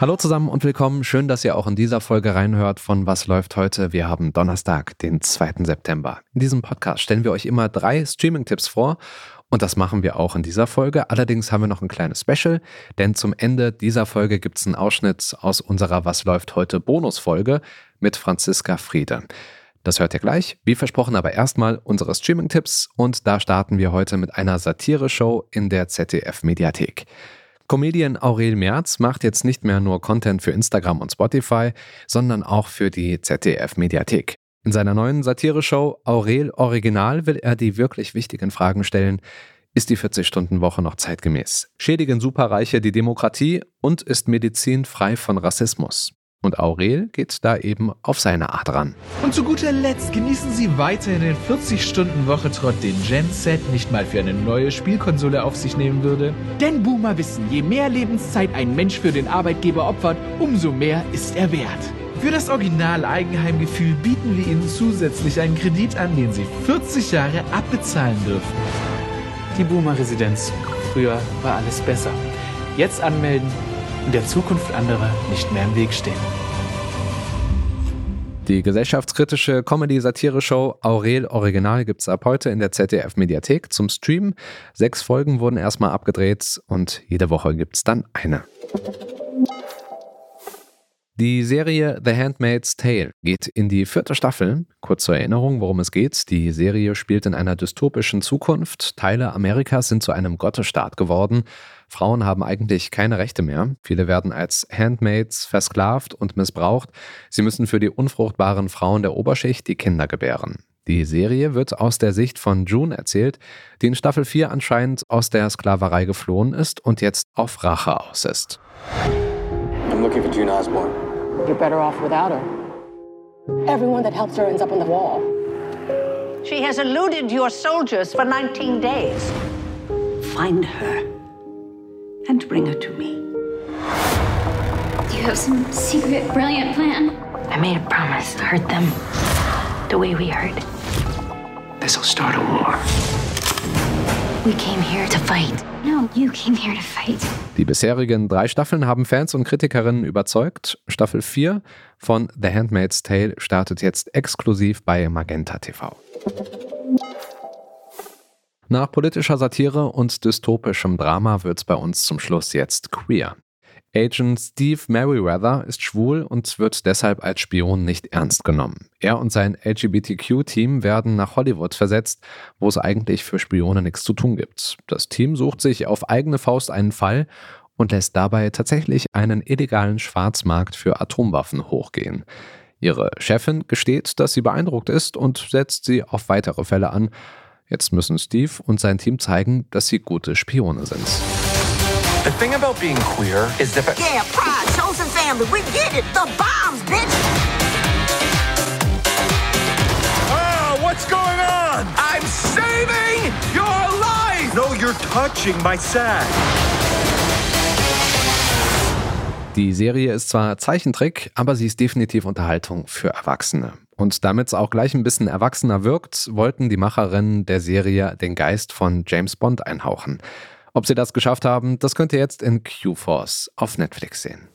Hallo zusammen und willkommen. Schön, dass ihr auch in dieser Folge reinhört von Was läuft heute. Wir haben Donnerstag, den 2. September. In diesem Podcast stellen wir euch immer drei Streaming-Tipps vor und das machen wir auch in dieser Folge. Allerdings haben wir noch ein kleines Special, denn zum Ende dieser Folge gibt es einen Ausschnitt aus unserer Was läuft heute Bonusfolge mit Franziska Friede. Das hört ihr gleich. Wie versprochen aber erstmal unsere Streaming-Tipps und da starten wir heute mit einer Satire-Show in der ZDF-Mediathek. Comedian Aurel Merz macht jetzt nicht mehr nur Content für Instagram und Spotify, sondern auch für die ZDF-Mediathek. In seiner neuen Satire-Show Aurel Original will er die wirklich wichtigen Fragen stellen. Ist die 40-Stunden-Woche noch zeitgemäß? Schädigen Superreiche die Demokratie und ist Medizin frei von Rassismus? Und Aurel geht da eben auf seine Art ran. Und zu guter Letzt genießen Sie weiterhin den 40-Stunden-Woche-Trott, den Gen Z nicht mal für eine neue Spielkonsole auf sich nehmen würde. Denn Boomer wissen, je mehr Lebenszeit ein Mensch für den Arbeitgeber opfert, umso mehr ist er wert. Für das Original-Eigenheimgefühl bieten wir Ihnen zusätzlich einen Kredit an, den Sie 40 Jahre abbezahlen dürfen. Die Boomer-Residenz. Früher war alles besser. Jetzt anmelden und der Zukunft anderer nicht mehr im Weg stehen. Die gesellschaftskritische Comedy-Satire-Show Aurel Original gibt es ab heute in der ZDF-Mediathek zum Stream. Sechs Folgen wurden erstmal abgedreht und jede Woche gibt es dann eine. Die Serie The Handmaid's Tale geht in die vierte Staffel. Kurz zur Erinnerung, worum es geht. Die Serie spielt in einer dystopischen Zukunft. Teile Amerikas sind zu einem Gottesstaat geworden. Frauen haben eigentlich keine Rechte mehr. Viele werden als Handmaids versklavt und missbraucht. Sie müssen für die unfruchtbaren Frauen der Oberschicht die Kinder gebären. Die Serie wird aus der Sicht von June erzählt, die in Staffel 4 anscheinend aus der Sklaverei geflohen ist und jetzt auf Rache aus ist. I'm looking for June Osborne. You're better off without her. Everyone that helps her ends up on the wall. She has eluded your soldiers for 19 days. Find her and bring her to me. Do you have some secret, brilliant plan? I made a promise to hurt them the way we hurt. This'll start a war. We came here to fight. No, you came here to fight. Die bisherigen drei Staffeln haben Fans und Kritikerinnen überzeugt. Staffel 4 von The Handmaid's Tale startet jetzt exklusiv bei Magenta TV. Nach politischer Satire und dystopischem Drama wird's bei uns zum Schluss jetzt queer. Agent Steve Merriweather ist schwul und wird deshalb als Spion nicht ernst genommen. Er und sein LGBTQ-Team werden nach Hollywood versetzt, wo es eigentlich für Spione nichts zu tun gibt. Das Team sucht sich auf eigene Faust einen Fall und lässt dabei tatsächlich einen illegalen Schwarzmarkt für Atomwaffen hochgehen. Ihre Chefin gesteht, dass sie beeindruckt ist und setzt sie auf weitere Fälle an. Jetzt müssen Steve und sein Team zeigen, dass sie gute Spione sind. The thing about being queer is that. Yeah, pride, chosen family, we get it. The bombs, bitch. Oh, what's going on? I'm saving your life! No, you're touching my sack. Die Serie ist zwar Zeichentrick, aber sie ist definitiv Unterhaltung für Erwachsene. Und damit es auch gleich ein bisschen erwachsener wirkt, wollten die Macherinnen der Serie den Geist von James Bond einhauchen. Ob sie das geschafft haben, das könnt ihr jetzt in Q-Force auf Netflix sehen.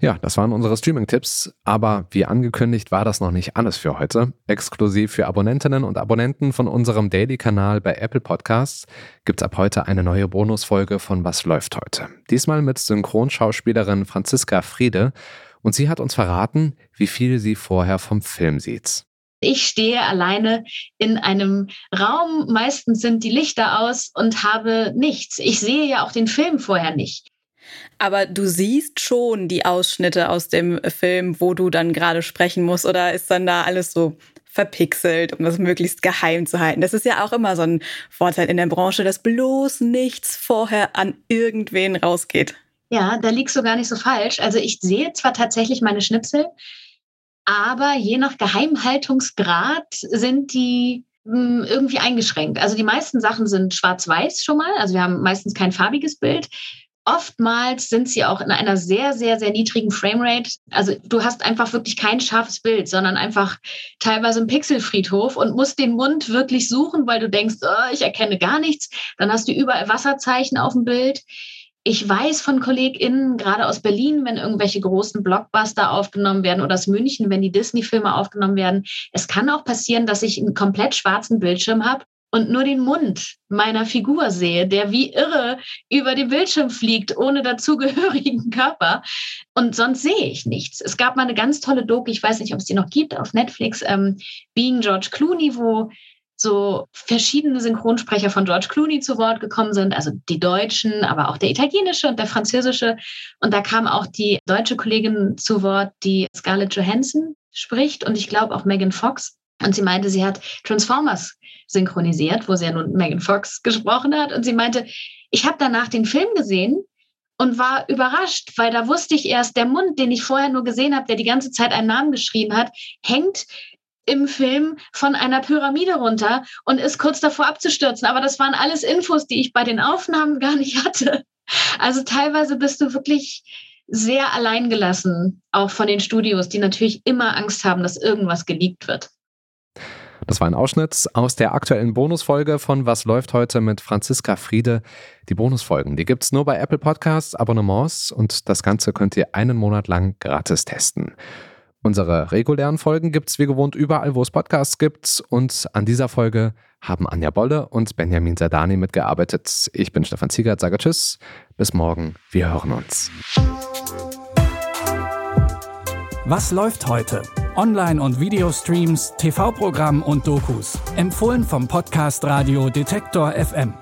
Ja, das waren unsere Streaming-Tipps, aber wie angekündigt war das noch nicht alles für heute. Exklusiv für Abonnentinnen und Abonnenten von unserem Daily-Kanal bei Apple Podcasts gibt es ab heute eine neue Bonusfolge von Was läuft heute. Diesmal mit Synchronschauspielerin Franziska Friede und sie hat uns verraten, wie viel sie vorher vom Film sieht. Ich stehe alleine in einem Raum, meistens sind die Lichter aus und habe nichts. Ich sehe ja auch den Film vorher nicht. Aber du siehst schon die Ausschnitte aus dem Film, wo du dann gerade sprechen musst, oder ist dann da alles so verpixelt, um das möglichst geheim zu halten? Das ist ja auch immer so ein Vorteil in der Branche, dass bloß nichts vorher an irgendwen rausgeht. Ja, da liegst du gar nicht so falsch. Also ich sehe zwar tatsächlich meine Schnipsel, aber je nach Geheimhaltungsgrad sind die hm, irgendwie eingeschränkt. Also die meisten Sachen sind schwarz-weiß schon mal, also wir haben meistens kein farbiges Bild. oftmals sind sie auch in einer sehr, sehr, sehr niedrigen Framerate. Also du hast einfach wirklich kein scharfes Bild, sondern einfach teilweise ein Pixelfriedhof und musst den Mund wirklich suchen, weil du denkst, oh, ich erkenne gar nichts. Dann hast du überall Wasserzeichen auf dem Bild. Ich weiß von KollegInnen, gerade aus Berlin, wenn irgendwelche großen Blockbuster aufgenommen werden oder aus München, wenn die Disney-Filme aufgenommen werden, es kann auch passieren, dass ich einen komplett schwarzen Bildschirm habe und nur den Mund meiner Figur sehe, der wie irre über den Bildschirm fliegt, ohne dazugehörigen Körper. Und sonst sehe ich nichts. Es gab mal eine ganz tolle Doku, ich weiß nicht, ob es die noch gibt, auf Netflix, ähm, Being George Clooney, wo so verschiedene Synchronsprecher von George Clooney zu Wort gekommen sind, also die Deutschen, aber auch der italienische und der französische. Und da kam auch die deutsche Kollegin zu Wort, die Scarlett Johansson spricht und ich glaube auch Megan Fox. Und sie meinte, sie hat Transformers synchronisiert, wo sie ja nun Megan Fox gesprochen hat. Und sie meinte, ich habe danach den Film gesehen und war überrascht, weil da wusste ich erst, der Mund, den ich vorher nur gesehen habe, der die ganze Zeit einen Namen geschrien hat, hängt im Film von einer Pyramide runter und ist kurz davor abzustürzen. Aber das waren alles Infos, die ich bei den Aufnahmen gar nicht hatte. Also teilweise bist du wirklich sehr alleingelassen, auch von den Studios, die natürlich immer Angst haben, dass irgendwas geleakt wird. Das war ein Ausschnitt aus der aktuellen Bonusfolge von Was läuft heute mit Franziska Friede. Die Bonusfolgen, die gibt es nur bei Apple Podcasts, Abonnements und das Ganze könnt ihr einen Monat lang gratis testen. Unsere regulären Folgen gibt es wie gewohnt überall, wo es Podcasts gibt. Und an dieser Folge haben Anja Bolle und Benjamin Sardani mitgearbeitet. Ich bin Stefan Ziegert, sage Tschüss. Bis morgen. Wir hören uns. Was läuft heute? Online- und Videostreams, TV-Programm und Dokus. Empfohlen vom Podcast Radio Detektor FM.